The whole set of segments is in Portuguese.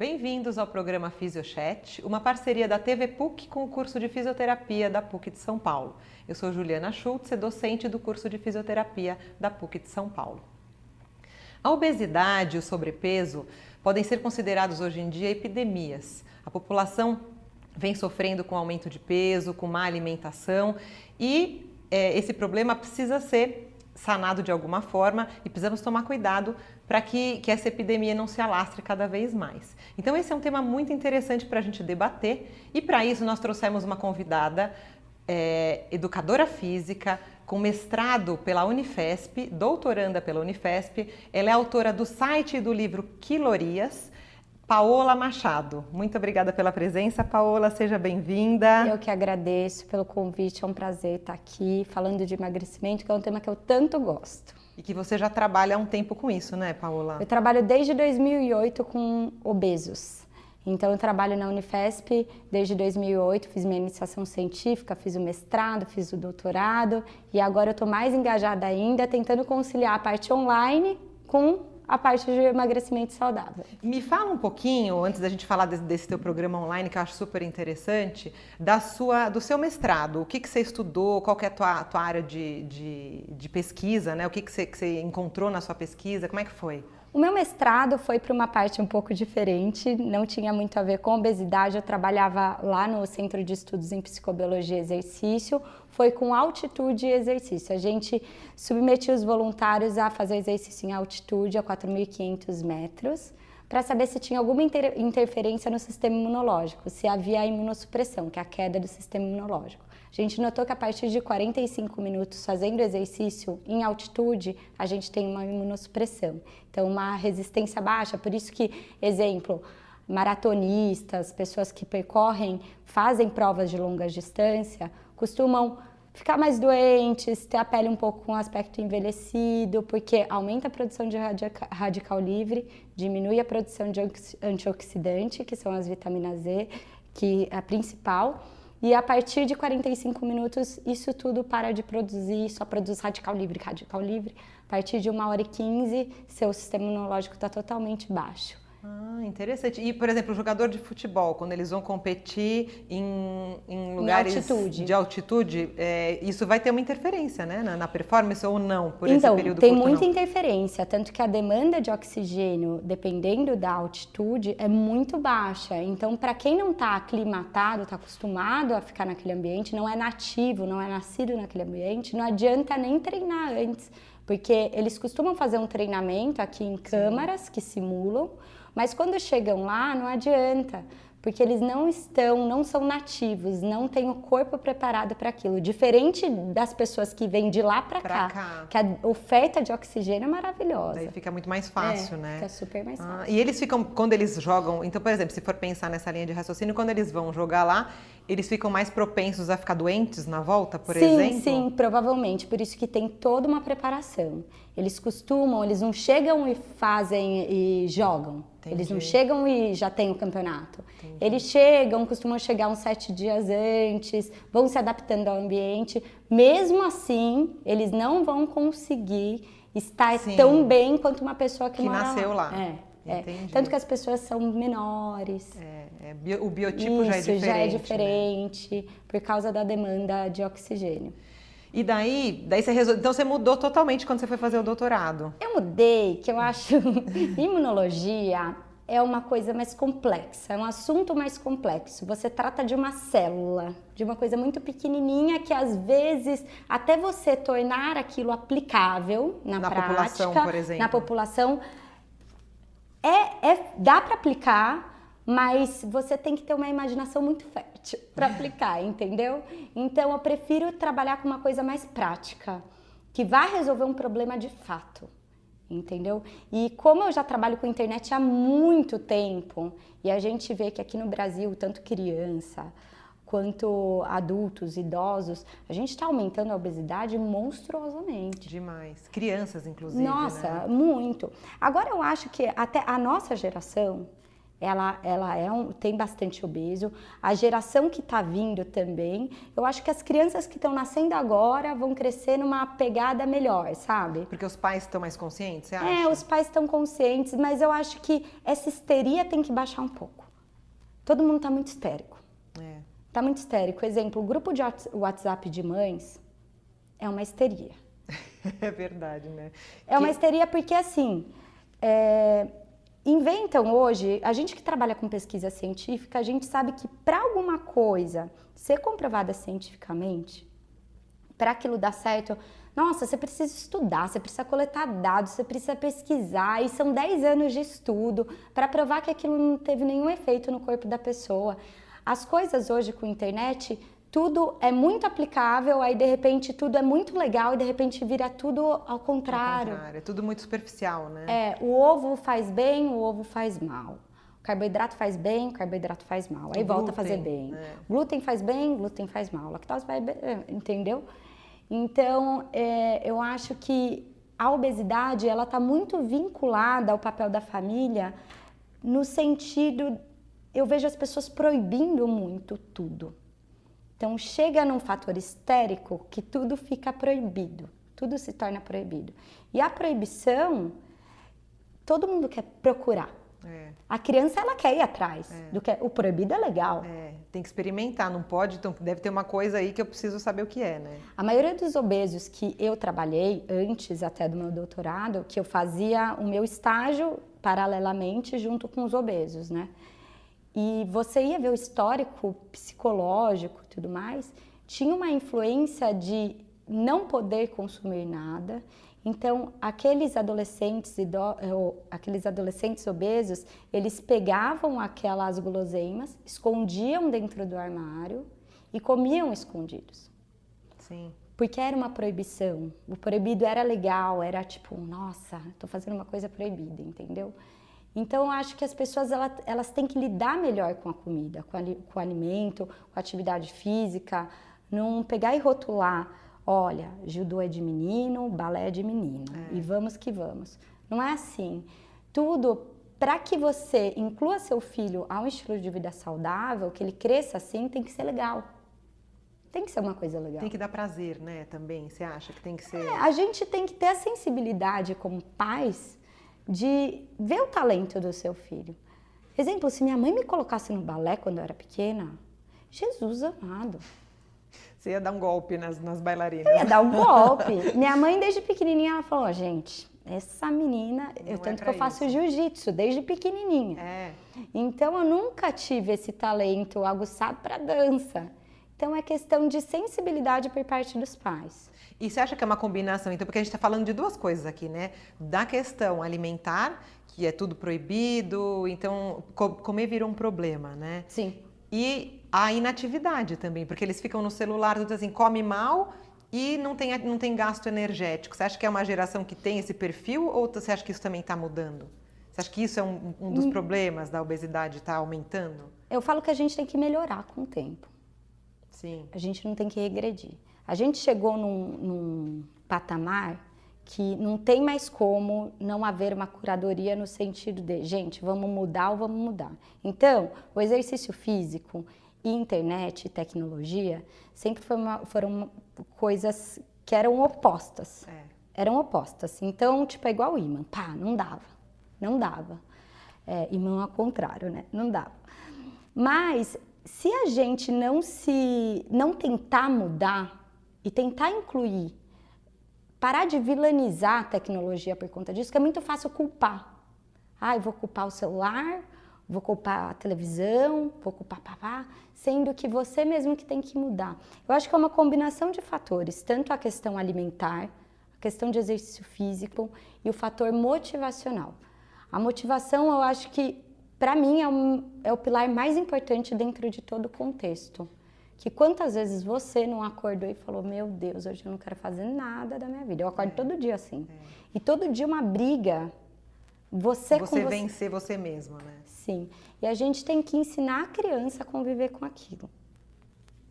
Bem-vindos ao programa Fisiochat, uma parceria da TV PUC com o curso de fisioterapia da PUC de São Paulo. Eu sou Juliana Schultz, docente do curso de fisioterapia da PUC de São Paulo. A obesidade e o sobrepeso podem ser considerados hoje em dia epidemias. A população vem sofrendo com aumento de peso, com má alimentação e é, esse problema precisa ser sanado de alguma forma e precisamos tomar cuidado para que, que essa epidemia não se alastre cada vez mais. Então, esse é um tema muito interessante para a gente debater e para isso nós trouxemos uma convidada, é, educadora física, com mestrado pela Unifesp, doutoranda pela Unifesp. Ela é autora do site e do livro Quilorias. Paola Machado. Muito obrigada pela presença, Paola, seja bem-vinda. Eu que agradeço pelo convite, é um prazer estar aqui falando de emagrecimento, que é um tema que eu tanto gosto. E que você já trabalha há um tempo com isso, né, Paola? Eu trabalho desde 2008 com obesos. Então, eu trabalho na Unifesp desde 2008, fiz minha iniciação científica, fiz o mestrado, fiz o doutorado e agora eu estou mais engajada ainda, tentando conciliar a parte online com a parte de emagrecimento saudável. Me fala um pouquinho, antes da gente falar desse, desse teu programa online, que eu acho super interessante, da sua, do seu mestrado. O que, que você estudou, qual é a tua, tua área de, de, de, pesquisa, né? O que, que, você, que você encontrou na sua pesquisa, como é que foi? O meu mestrado foi para uma parte um pouco diferente, não tinha muito a ver com obesidade. Eu trabalhava lá no Centro de Estudos em Psicobiologia e Exercício, foi com altitude e exercício. A gente submetia os voluntários a fazer exercício em altitude a 4.500 metros para saber se tinha alguma inter interferência no sistema imunológico, se havia imunossupressão, que é a queda do sistema imunológico. A gente notou que a partir de 45 minutos fazendo exercício em altitude, a gente tem uma imunossupressão. Então, uma resistência baixa. Por isso que, exemplo, maratonistas, pessoas que percorrem, fazem provas de longa distância, costumam ficar mais doentes, ter a pele um pouco com aspecto envelhecido, porque aumenta a produção de radical livre, diminui a produção de antioxidante, que são as vitaminas Z, que é a principal, e a partir de 45 minutos, isso tudo para de produzir, só produz radical livre, radical livre. A partir de uma hora e 15, seu sistema imunológico está totalmente baixo. Ah, interessante. E, por exemplo, o jogador de futebol, quando eles vão competir em, em lugares em altitude. de altitude, é, isso vai ter uma interferência né, na, na performance ou não, por então, esse período tem curto, muita não? interferência, tanto que a demanda de oxigênio, dependendo da altitude, é muito baixa. Então, para quem não está aclimatado, está acostumado a ficar naquele ambiente, não é nativo, não é nascido naquele ambiente, não adianta nem treinar antes, porque eles costumam fazer um treinamento aqui em câmaras Sim. que simulam, mas quando chegam lá, não adianta, porque eles não estão, não são nativos, não têm o corpo preparado para aquilo. Diferente das pessoas que vêm de lá para cá, cá, que a oferta de oxigênio é maravilhosa. Daí fica muito mais fácil, é, né? Fica super mais fácil. Ah, e eles ficam, quando eles jogam, então, por exemplo, se for pensar nessa linha de raciocínio, quando eles vão jogar lá, eles ficam mais propensos a ficar doentes na volta, por sim, exemplo? Sim, sim, provavelmente. Por isso que tem toda uma preparação. Eles costumam, eles não chegam e fazem e jogam. Entendi. Eles não chegam e já tem o campeonato. Entendi. Eles chegam, costumam chegar uns sete dias antes, vão se adaptando ao ambiente. Mesmo assim, eles não vão conseguir estar Sim. tão bem quanto uma pessoa que, que nasceu lá. lá. É. É. Tanto que as pessoas são menores. É, é, o biotipo Isso, já é diferente. já é diferente né? por causa da demanda de oxigênio. E daí, daí você resol... então você mudou totalmente quando você foi fazer o doutorado? Eu mudei, que eu acho imunologia é uma coisa mais complexa, é um assunto mais complexo. Você trata de uma célula, de uma coisa muito pequenininha que às vezes até você tornar aquilo aplicável na, na prática, população, por exemplo. na população, é, é dá para aplicar, mas você tem que ter uma imaginação muito fértil para aplicar, entendeu? Então eu prefiro trabalhar com uma coisa mais prática, que vai resolver um problema de fato, entendeu? E como eu já trabalho com internet há muito tempo, e a gente vê que aqui no Brasil, tanto criança, quanto adultos, idosos, a gente está aumentando a obesidade monstruosamente. Demais. Crianças, inclusive. Nossa, né? muito. Agora eu acho que até a nossa geração, ela, ela é um, tem bastante obeso. A geração que está vindo também, eu acho que as crianças que estão nascendo agora vão crescer numa pegada melhor, sabe? Porque os pais estão mais conscientes, você É, acha? os pais estão conscientes, mas eu acho que essa histeria tem que baixar um pouco. Todo mundo está muito histérico. É. Está muito histérico. Exemplo, o grupo de Whats- WhatsApp de mães é uma histeria. É verdade, né? É uma Que- histeria porque, assim, é, inventam hoje, a gente que trabalha com pesquisa científica, a gente sabe que para alguma coisa ser comprovada cientificamente, para aquilo dar certo, nossa, você precisa estudar, você precisa coletar dados, você precisa pesquisar, e são 10 anos de estudo para provar que aquilo não teve nenhum efeito no corpo da pessoa. As coisas hoje com internet, tudo é muito aplicável, aí de repente tudo é muito legal e de repente vira tudo ao Ao contrário. contrário, É tudo muito superficial, né? É, o ovo faz bem, o ovo faz mal. O carboidrato faz bem, o carboidrato faz mal. Aí O volta a glúten, fazer bem. é. Glúten faz bem, glúten faz mal. Lactose faz bem, é, entendeu? Então, é, eu acho que a obesidade, ela está muito vinculada ao papel da família no sentido, eu vejo as pessoas proibindo muito tudo. Então chega num fator histérico que tudo fica proibido, tudo se torna proibido. E a proibição, todo mundo quer procurar. É, A criança ela quer ir atrás do que o proibido é legal. é, tem que experimentar, não pode, então deve ter uma coisa aí que eu preciso saber o que é, né? A maioria dos obesos que eu trabalhei antes até do meu doutorado, que eu fazia o meu estágio paralelamente junto com os obesos, né? E você ia ver o histórico psicológico tudo mais, tinha uma influência de não poder consumir nada. Então, aqueles adolescentes, eh, aqueles adolescentes obesos, eles pegavam aquelas guloseimas, escondiam dentro do armário e comiam escondidos. Sim. Porque era uma proibição. O proibido era legal, era tipo, nossa, tô fazendo uma coisa proibida, entendeu? Então, eu acho que as pessoas ela- elas têm que lidar melhor com a comida, com, ali- com o alimento, com a atividade física, não pegar e rotular, olha, judô é de menino, balé é de menino, e vamos que vamos. Não é assim. Tudo para que você inclua seu filho a um estilo de vida saudável, que ele cresça assim, tem que ser legal. Tem que ser uma coisa legal. Tem que dar prazer, né, também, você acha que tem que ser... A gente tem que ter a sensibilidade como pais de ver o talento do seu filho. Exemplo, se minha mãe me colocasse no balé quando eu era pequena, Jesus amado, Você ia dar um golpe nas, nas bailarinas. eu ia dar um golpe. minha mãe desde pequenininha ela falou, "Ó, gente, essa menina, eu é tanto que pra eu faço isso." jiu-jitsu desde pequenininha. É, Então eu nunca tive esse talento aguçado para dança. Então é questão de sensibilidade por parte dos pais. E você acha que é uma combinação, então, porque a gente está falando de duas coisas aqui, né? Da questão alimentar, que é tudo proibido, então co- comer virou um problema, né? Sim. E a inatividade também, porque eles ficam no celular, tudo assim, come mal e não tem, não tem gasto energético. Você acha que é uma geração que tem esse perfil ou você acha que isso também está mudando? Você acha que isso é um, um dos problemas da obesidade, está aumentando? Eu falo que a gente tem que melhorar com o tempo. Sim. A gente não tem que regredir. A gente chegou num, num patamar que não tem mais como não haver uma curadoria no sentido de, gente, vamos mudar ou vamos mudar. Então, o exercício físico e internet e tecnologia sempre uma- foram coisas que eram opostas. É. Eram opostas. Então, tipo, é igual o imã. Pá, não dava. Não dava. É, imã ao contrário, né? Não dava. Mas se a gente não se não tentar mudar e tentar incluir, parar de vilanizar a tecnologia por conta disso, que é muito fácil culpar. Ah, vou culpar o celular, vou culpar a televisão, vou culpar papá, sendo que você mesmo que tem que mudar. Eu acho que é uma combinação de fatores, tanto a questão alimentar, a questão de exercício físico e o fator motivacional. A motivação, eu acho que, para mim, é, um- é o pilar mais importante dentro de todo o contexto. Que quantas vezes você não acordou e falou: Meu Deus, hoje eu não quero fazer nada da minha vida. Eu acordo todo dia assim. E todo dia uma briga. Você, com Você você. vencer você mesmo, né? Sim. E a gente tem que ensinar a criança a conviver com aquilo.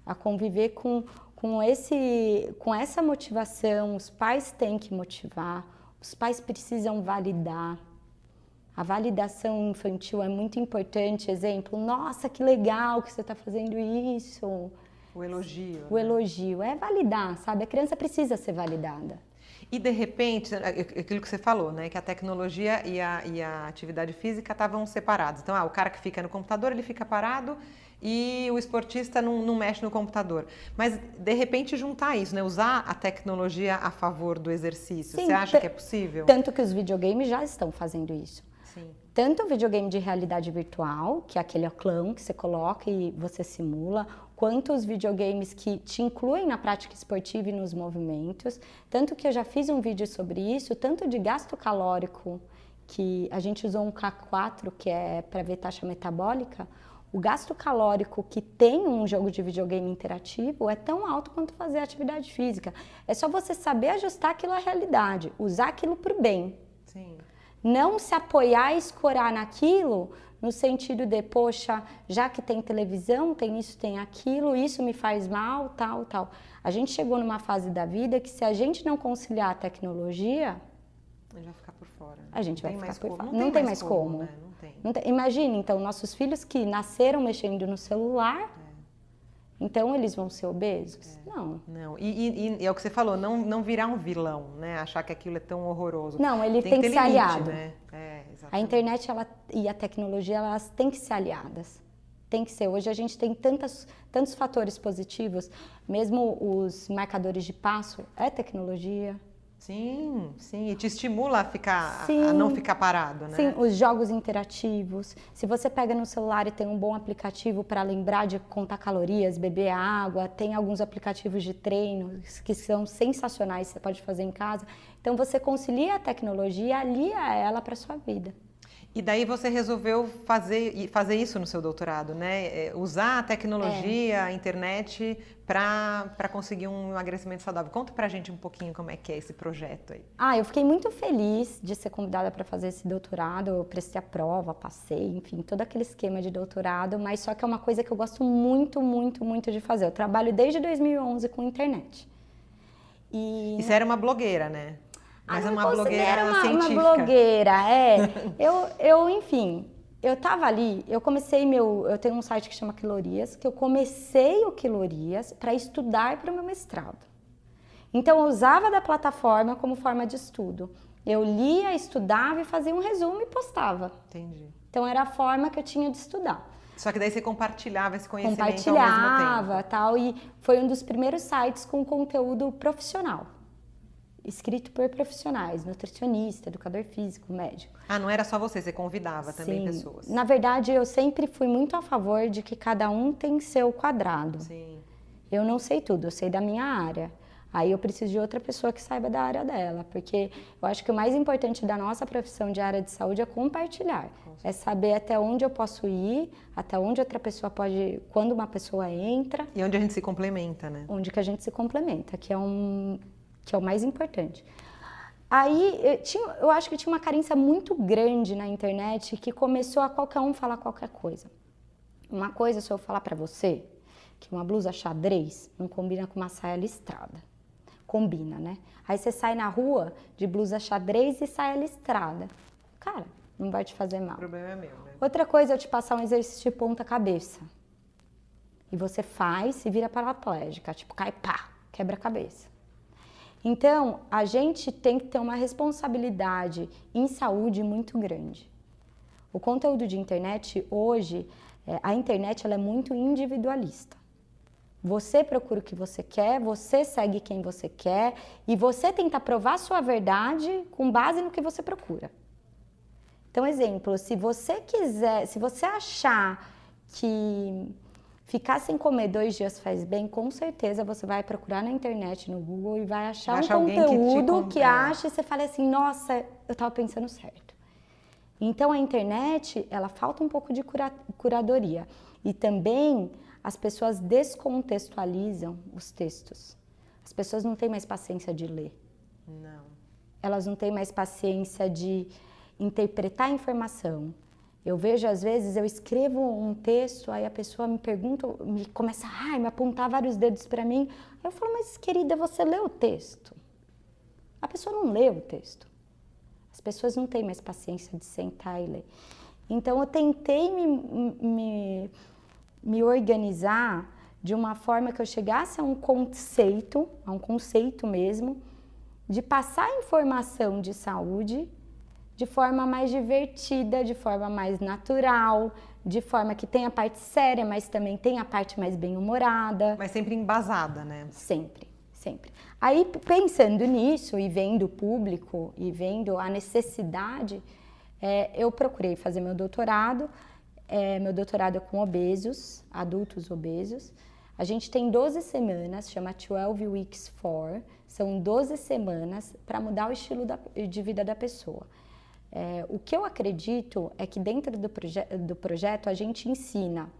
A conviver com, com, esse, com essa motivação. Os pais têm que motivar, os pais precisam validar. A validação infantil é muito importante. Exemplo, nossa, que legal que você está fazendo isso. O elogio. O né? elogio. É validar, sabe? A criança precisa ser validada. E de repente, é, é, aquilo que você falou, né? Que a tecnologia e a, e a atividade física estavam separados. Então, ah, o cara que fica no computador, ele fica parado e o esportista não, não, mexe no computador. Mas, de repente, juntar isso, né? Usar a tecnologia a favor do exercício. Sim, você acha que é possível? Tanto que os videogames já estão fazendo isso. Sim. Tanto o videogame de realidade virtual, que é aquele clã que você coloca e você simula, quanto os videogames que te incluem na prática esportiva e nos movimentos. Tanto que eu já fiz um vídeo sobre isso, tanto de gasto calórico, que a gente usou um K4, que é para ver taxa metabólica, o gasto calórico que tem um jogo de videogame interativo é tão alto quanto fazer atividade física. É só você saber ajustar aquilo à realidade, usar aquilo para o bem. Sim. Não se apoiar e escorar naquilo no sentido de, poxa, já que tem televisão, tem isso, tem aquilo, isso me faz mal, tal, tal. A gente chegou numa fase da vida que se a gente não conciliar a tecnologia, a gente vai ficar por fora. Né? A gente vai ficar por fora. Não, não, tem mais como. como. Né? Não tem. Imagine, então, nossos filhos que nasceram mexendo no celular. Então eles vão ser obesos? É. Não. Não. E, e, e, é o que você falou, não, não virar um vilão, né? Achar que aquilo é tão horroroso. Não, ele tem, tem que, ser limite, aliado. Né? É, a internet ela, e a tecnologia, elas têm que ser aliadas. Tem que ser. Hoje a gente tem tantas, tantos fatores positivos, mesmo os marcadores de passo, é tecnologia, Sim, sim, e te estimula a ficar sim, a não ficar parado, né? Sim, os jogos interativos. Se você pega no celular e tem um bom aplicativo para lembrar de contar calorias, beber água, tem alguns aplicativos de treino que são sensacionais, você pode fazer em casa. Então você concilia a tecnologia e alia ela para sua vida. E daí você resolveu fazer, fazer isso no seu doutorado, né? É, usar a tecnologia, é. a internet para conseguir um emagrecimento saudável. Conta pra gente um pouquinho como é que é esse projeto aí. Ah, eu fiquei muito feliz de ser convidada para fazer esse doutorado. Eu prestei a prova, passei, enfim, todo aquele esquema de doutorado, mas só que é uma coisa que eu gosto muito, muito, muito de fazer. Eu trabalho desde 2011 com internet. E, e você era uma blogueira, né? Mas ah, é uma blogueira uma, científica. Uma blogueira, é. eu, eu, enfim, eu tava ali, eu comecei meu, eu tenho um site que chama Quilorias, que eu comecei o Quilorias para estudar para o meu mestrado. Então eu usava da plataforma como forma de estudo. Eu lia, estudava e fazia um resumo e postava. Entendi. Então era a forma que eu tinha de estudar. Só que daí você compartilhava esse conhecimento compartilhava, ao mesmo tempo. tal, e foi um dos primeiros sites com conteúdo profissional escrito por profissionais, nutricionista, educador físico, médico. Ah, não era só você, você convidava Sim. também pessoas. Na verdade, eu sempre fui muito a favor de que cada um tem seu quadrado. Sim. Eu não sei tudo, eu sei da minha área. Aí eu preciso de outra pessoa que saiba da área dela, porque eu acho que o mais importante da nossa profissão de área de saúde é compartilhar. É saber até onde eu posso ir, até onde outra pessoa pode, quando uma pessoa entra. E onde a gente se complementa, né? Onde que a gente se complementa, que é um que é o mais importante. Aí eu, tinha, eu acho que tinha uma carência muito grande na internet que começou a qualquer um falar qualquer coisa. Uma coisa, se eu falar para você, que uma blusa xadrez não combina com uma saia listrada. Combina, né? Aí você sai na rua de blusa xadrez e saia listrada. Cara, não vai te fazer mal. O problema é meu, né? Outra coisa é eu te passar um exercício de ponta cabeça. E você faz e vira paraplégica, tipo, cai pá, quebra a cabeça. Então, a gente tem que ter uma responsabilidade em saúde muito grande. O conteúdo de internet hoje, é, a internet ela é muito individualista. Você procura o que você quer, você segue quem você quer e você tenta provar sua verdade com base no que você procura. Então, exemplo, se você quiser, se você achar que Ficar sem comer dois dias faz bem, com certeza você vai procurar na internet, no Google e vai achar um conteúdo que, que acha e você fala assim, nossa, eu estava pensando certo. Então a internet, ela falta um pouco de cura curadoria. E também as pessoas descontextualizam os textos. As pessoas não têm mais paciência de ler. Não. Elas não têm mais paciência de interpretar a informação. Eu vejo, às vezes, eu escrevo um texto, aí a pessoa me pergunta, me começa a me apontar vários dedos para mim. Eu falo, mas querida, você leu o texto? A pessoa não leu o texto. As pessoas não têm mais paciência de sentar e ler. Então eu tentei me, me, me organizar de uma forma que eu chegasse a um conceito, a um conceito mesmo, de passar informação de saúde de forma mais divertida, de forma mais natural, de forma que tem a parte séria, mas também tem a parte mais bem-humorada. Mas sempre embasada, né? Sempre, sempre. Aí, pensando nisso e vendo o público e vendo a necessidade, é, eu procurei fazer meu doutorado. É, meu doutorado é com obesos, adultos obesos. A gente tem 12 semanas, chama 12 Weeks for, são 12 semanas para mudar o estilo da, de vida da pessoa. É, o que eu acredito é que dentro do, proje do projeto a gente ensina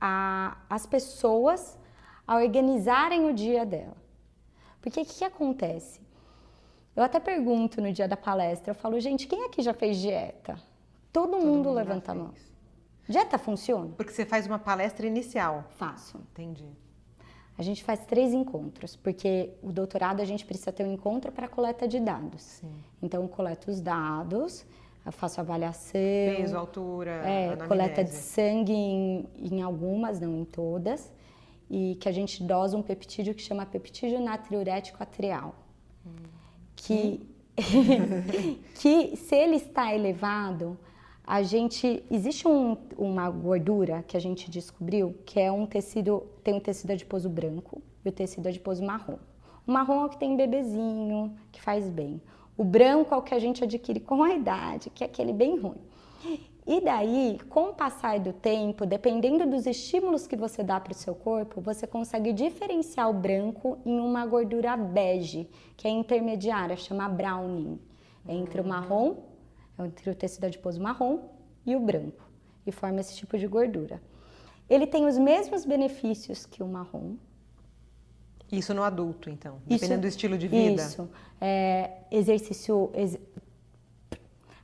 a, as pessoas a organizarem o dia dela. Porque o que, que acontece? Eu até pergunto no dia da palestra, eu falo, gente, quem aqui já fez dieta? Todo, Todo mundo, mundo levanta a mão. Dieta funciona? Porque você faz uma palestra inicial. Faço. Entendi. A gente faz três encontros, porque o doutorado a gente precisa ter um encontro para coleta de dados. Sim. Então, eu coleto os dados, faço avaliação. Peso, altura, é, coleta de sangue em, em, algumas, não em todas. E que a gente dosa um peptídeo que chama peptídeo natriurético atrial. Hum. Que, que se ele está elevado, a gente existe um, uma gordura que a gente descobriu que é um tecido tem um tecido adiposo branco e o tecido adiposo marrom. O marrom é o que tem bebezinho, que faz bem. O branco é o que a gente adquire com a idade, que é aquele bem ruim. E daí, com o passar do tempo, dependendo dos estímulos que você dá para o seu corpo, você consegue diferenciar o branco em uma gordura bege, que é intermediária, chama browning, entre o marrom entre o tecido adiposo marrom e o branco, e forma esse tipo de gordura. Ele tem os mesmos benefícios que o marrom. Isso no adulto, então, dependendo isso, do estilo de vida. Isso. É, exercício, ex,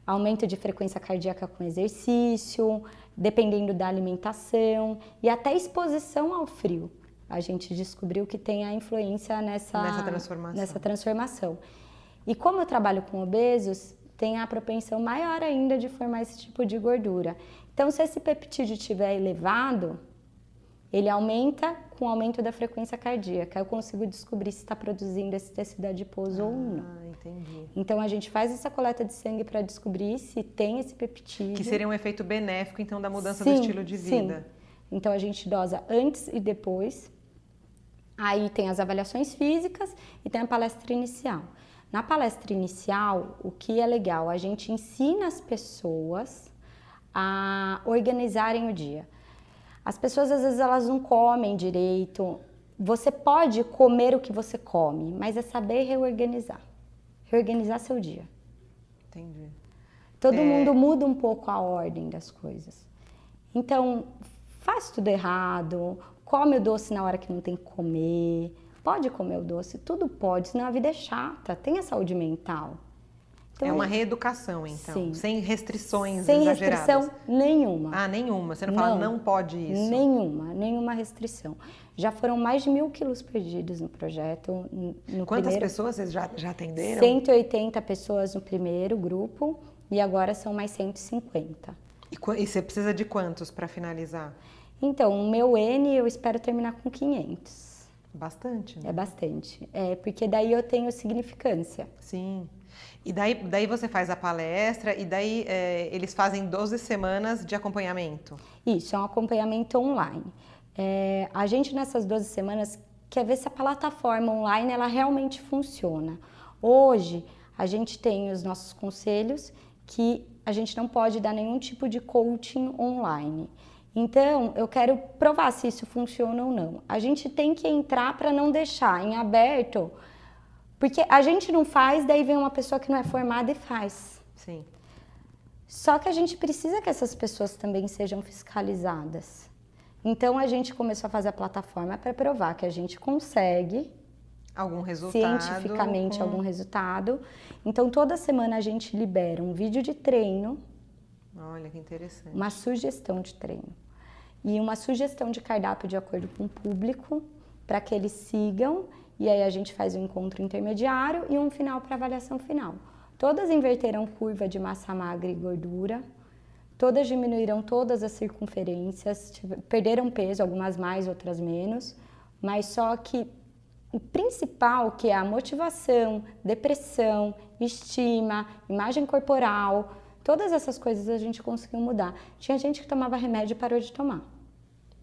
aumento de frequência cardíaca com exercício, dependendo da alimentação e até exposição ao frio. A gente descobriu que tem a influência nessa, nessa transformação. Nessa transformação. E como eu trabalho com obesos, tem a propensão maior ainda de formar esse tipo de gordura. Então, se esse peptídeo estiver elevado, ele aumenta com o aumento da frequência cardíaca. Eu consigo descobrir se está produzindo esse tecido adiposo ah, ou não. Entendi. Então a gente faz essa coleta de sangue para descobrir se tem esse peptídeo. Que seria um efeito benéfico então da mudança sim, do estilo de vida. Sim. Então a gente dosa antes e depois. Aí tem as avaliações físicas e tem a palestra inicial. Na palestra inicial, o que é legal? A gente ensina as pessoas a organizarem o dia. As pessoas às vezes elas não comem direito. Você pode comer o que você come, mas é saber reorganizar. Reorganizar seu dia. Entendi. Todo é... mundo muda um pouco a ordem das coisas. Então, faz tudo errado, come o doce na hora que não tem que comer, Pode comer o doce, tudo pode, senão a vida é chata, tem a saúde mental. Então, é uma reeducação, então, sim. sem restrições sem exageradas. Sem restrição nenhuma. Ah, nenhuma. Você não, não fala não pode isso? Nenhuma, nenhuma restrição. Já foram mais de mil quilos perdidos no projeto. No Quantas primeiro, pessoas vocês já, já atenderam? 180 pessoas no primeiro grupo e agora são mais 150. E, e você precisa de quantos para finalizar? Então, o meu N eu espero terminar com 500. Bastante, né? É bastante. É, porque daí eu tenho significância. Sim. E daí, daí você faz a palestra e daí é, eles fazem 12 semanas de acompanhamento? Isso, é um acompanhamento online. É, a gente nessas 12 semanas quer ver se a plataforma online ela realmente funciona. Hoje a gente tem os nossos conselhos que a gente não pode dar nenhum tipo de coaching online. Então, eu quero provar se isso funciona ou não. A gente tem que entrar para não deixar em aberto, porque a gente não faz, daí vem uma pessoa que não é formada e faz. Sim. Só que a gente precisa que essas pessoas também sejam fiscalizadas. Então, a gente começou a fazer a plataforma para provar que a gente consegue algum resultado cientificamente com... algum resultado. Então, toda semana a gente libera um vídeo de treino Olha que interessante. Uma sugestão de treino. E uma sugestão de cardápio de acordo com o público, para que eles sigam. E aí a gente faz um encontro intermediário e um final para avaliação final. todas inverteram curva de massa magra e gordura, todas diminuíram todas as circunferências, perderam peso, algumas mais, outras menos, mas só que o principal, que é a motivação, depressão, estima, imagem corporal, todas essas coisas a gente conseguiu mudar. Tinha gente que tomava remédio e parou de tomar.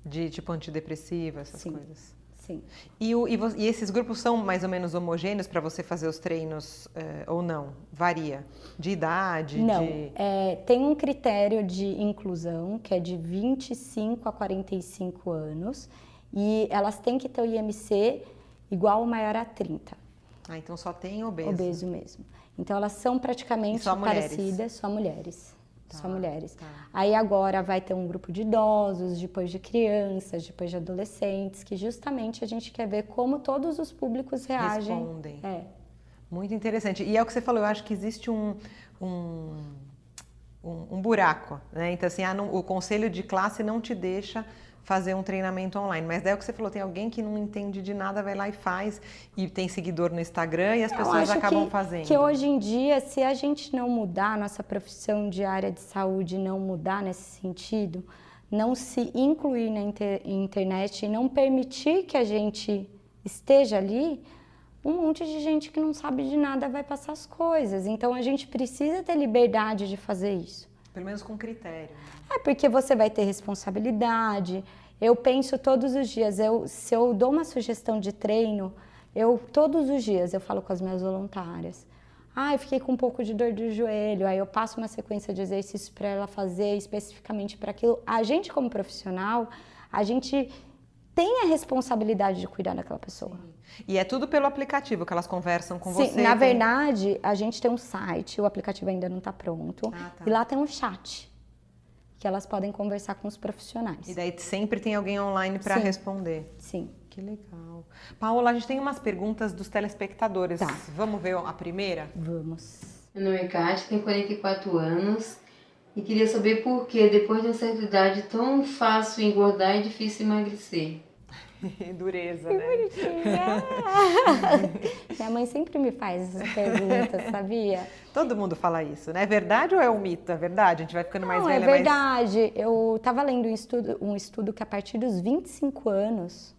De tipo antidepressiva, essas Sim. coisas. Sim. E, o, e, vo- e esses grupos são mais ou menos homogêneos para você fazer os treinos eh, ou não? Varia? De idade? Não, De... é, tem um critério de inclusão que é de 25 a 45 anos e elas têm que ter o IMC igual ou maior a 30, Ah, então só tem obeso. obeso mesmo. Então elas são praticamente só mulheres? parecidas, só mulheres. Só Tá, mulheres. tá. Aí agora vai ter um grupo de idosos, depois de crianças, depois de adolescentes, que justamente a gente quer ver como todos os públicos reagem. Respondem. É. Muito interessante. E é o que você falou, eu acho que existe um, um, um, um buraco, né? Então, assim, ah, não- o conselho de classe não te deixa fazer um treinamento online. Mas daí é o que você falou, tem alguém que não entende de nada, vai lá e faz, e tem seguidor no Instagram e as pessoas acabam que, fazendo. Que hoje em dia, se a gente não mudar, nossa profissão de área de saúde não mudar nesse sentido, não se incluir na inter- internet e não permitir que a gente esteja ali, um monte de gente que não sabe de nada vai passar as coisas. Então a gente precisa ter liberdade de fazer isso. Pelo menos com critério. É porque você vai ter responsabilidade. Eu penso todos os dias, eu, se eu dou uma sugestão de treino, eu todos os dias eu falo com as minhas voluntárias. Ah, eu fiquei com um pouco de dor do joelho, aí eu passo uma sequência de exercícios para ela fazer especificamente para aquilo. A gente como profissional, a gente tem a responsabilidade de cuidar daquela pessoa. E é tudo pelo aplicativo que elas conversam com Sim, você. na tem- verdade, a gente tem um site, o aplicativo ainda não está pronto, Ah, tá. e lá tem um chat que elas podem conversar com os profissionais. E daí sempre tem alguém online para Sim. responder. Sim. Que legal. Paola, a gente tem umas perguntas dos telespectadores. Tá. Vamos ver a primeira? Vamos. Meu nome é Kátia, tenho 44 anos e queria saber por que, depois de uma certa idade, é tão fácil engordar e difícil emagrecer. Dureza, né? Minha mãe sempre me faz essas perguntas, sabia? Todo mundo fala isso, né? É verdade ou é um mito? É verdade? A gente vai ficando mais Não, é velha, mais... verdade. Eu estava lendo um estudo, um estudo que a partir dos 25 anos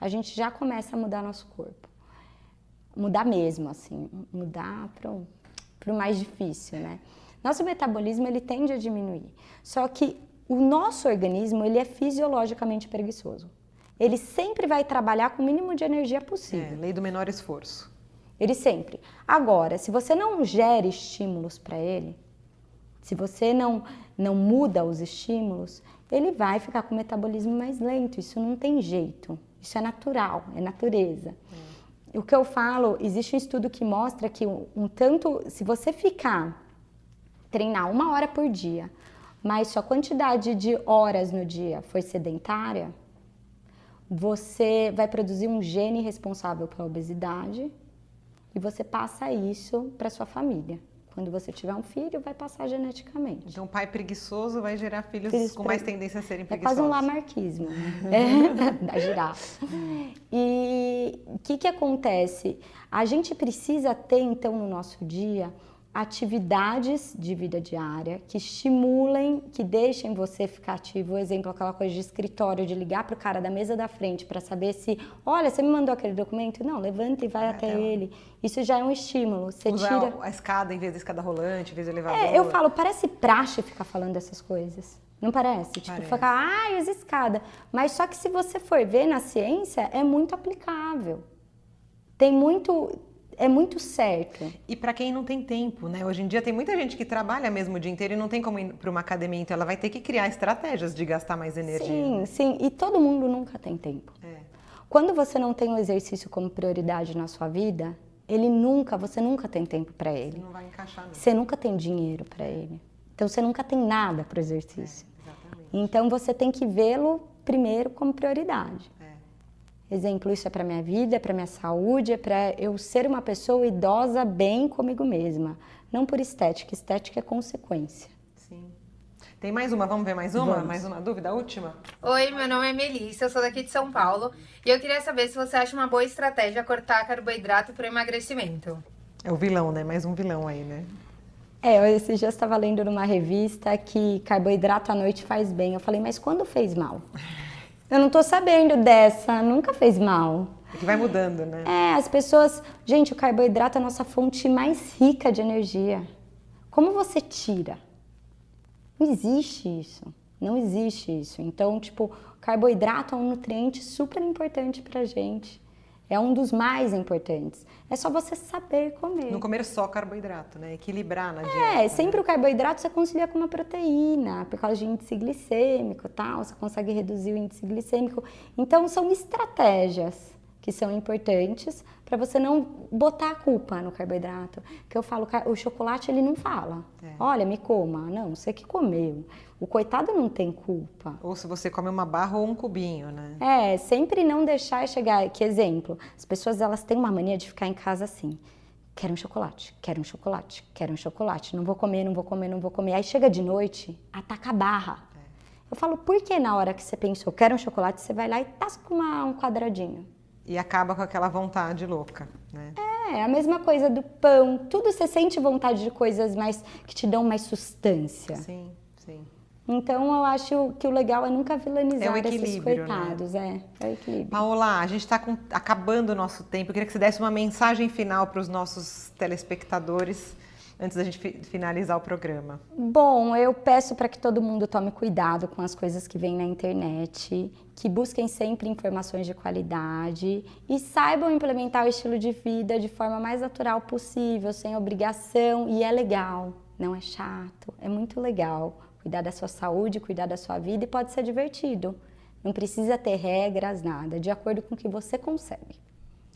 a gente já começa a mudar nosso corpo. Mudar mesmo, assim, mudar para o mais difícil, né? Nosso metabolismo ele tende a diminuir. Só que o nosso organismo ele é fisiologicamente preguiçoso. Ele sempre vai trabalhar com o mínimo de energia possível. É, lei do menor esforço. Ele sempre. Agora, se você não gera estímulos para ele, se você não, não muda os estímulos, ele vai ficar com o metabolismo mais lento. Isso não tem jeito. Isso é natural, é natureza. O que eu falo, existe um estudo que mostra que um, um tanto, se você ficar treinar uma hora por dia, mas sua quantidade de horas no dia foi sedentária, você vai produzir um gene responsável pela obesidade e você passa isso para sua família. Quando você tiver um filho, vai passar geneticamente. Então, pai preguiçoso vai gerar filhos, Filhos com mais tendência a serem É preguiçosos. quase um lamarquismo né? da girafa. E o que, que acontece? A gente precisa ter, então, no nosso dia, atividades de vida diária que estimulem, que deixem você ficar ativo. Exemplo, aquela coisa de escritório, de ligar para o cara da mesa da frente para saber se, olha, você me mandou aquele documento? Não, levanta e vai até até ele. Isso já é um estímulo. Você Usar tira. a escada em vez da escada rolante, em vez do elevador. É, eu falo, parece praxe ficar falando dessas coisas. Não parece? Tipo, Parece. ficar, ai, as escadas. Mas só que se você for ver na ciência, é muito aplicável. Tem muito. É muito certo. E para quem não tem tempo, né? Hoje em dia tem muita gente que trabalha mesmo o dia inteiro e não tem como ir para uma academia, então ela vai ter que criar estratégias de gastar mais energia. Sim, sim. E todo mundo nunca tem tempo. É. Quando você não tem o exercício como prioridade na sua vida, ele nunca, você nunca tem tempo para ele. Não vai encaixar, não. Você nunca tem dinheiro para ele. Então você nunca tem nada para o exercício. Exatamente. Então você tem que vê-lo primeiro como prioridade. Exemplo, isso é para minha vida, é para minha saúde, é para eu ser uma pessoa idosa bem comigo mesma, não por estética. Estética é consequência. Sim. Tem mais uma? Vamos ver mais uma? Vamos. Mais uma dúvida? A última? Oi, meu nome é Melissa, eu sou daqui de São Paulo e eu queria saber se você acha uma boa estratégia cortar carboidrato para emagrecimento. É o vilão, né? Mais um vilão aí, né? É, esse dia estava lendo numa revista que carboidrato à noite faz bem. Eu falei, mas quando fez mal? Eu não tô sabendo dessa, nunca fez mal. É que vai mudando, né? É, as pessoas. Gente, o carboidrato é a nossa fonte mais rica de energia. Como você tira? Não existe isso. Não existe isso. Então, tipo, carboidrato é um nutriente super importante pra gente. É um dos mais importantes. É só você saber comer. Não comer só carboidrato, né? Equilibrar na dieta. É, né? sempre o carboidrato você concilia com uma proteína, por causa de índice glicêmico tal, você consegue reduzir o índice glicêmico. Então, são estratégias que são importantes para você não botar a culpa no carboidrato. Que eu falo, o chocolate ele não fala. É. Olha, me coma. Não, você que comeu. O coitado não tem culpa. Ou se você come uma barra ou um cubinho, né? É, sempre não deixar chegar. Que exemplo? As pessoas elas têm uma mania de ficar em casa assim. Quero um chocolate, quero um chocolate, quero um chocolate. Não vou comer, não vou comer, não vou comer. Aí chega de noite, ataca a barra. É. Eu falo, por que na hora que você pensou, quero um chocolate, você vai lá e tasca uma, um quadradinho? E acaba com aquela vontade louca, né? É, a mesma coisa do pão. Tudo você sente vontade de coisas mais que te dão mais sustância. Sim, sim. Então eu acho que o legal é nunca vilanizar é esses né? coitados, né? é, é o equilíbrio. Paola, a gente está acabando o nosso tempo. Eu queria que você desse uma mensagem final para os nossos telespectadores antes da gente finalizar o programa? Bom, eu peço para que todo mundo tome cuidado com as coisas que vêm na internet, que busquem sempre informações de qualidade e saibam implementar o estilo de vida de forma mais natural possível, sem obrigação, e é legal, não é chato, é muito legal. Cuidar da sua saúde, cuidar da sua vida e pode ser divertido. Não precisa ter regras, nada, de acordo com o que você consegue.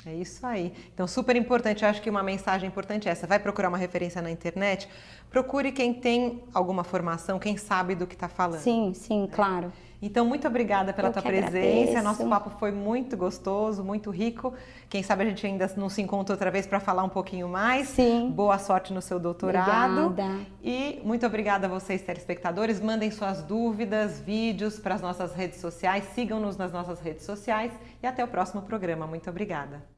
É isso aí. Então, super importante, eu acho que uma mensagem importante é essa. Vai procurar uma referência na internet, procure quem tem alguma formação, quem sabe do que está falando. Sim, sim, né? claro. Então, muito obrigada pela eu tua presença. Agradeço. Nosso papo foi muito gostoso, muito rico. Quem sabe a gente ainda não se encontra outra vez para falar um pouquinho mais. Sim. Boa sorte no seu doutorado. Obrigada. E muito obrigada a vocês, telespectadores. Mandem suas dúvidas, vídeos para as nossas redes sociais. Sigam-nos nas nossas redes sociais. E até o próximo programa. Muito obrigada.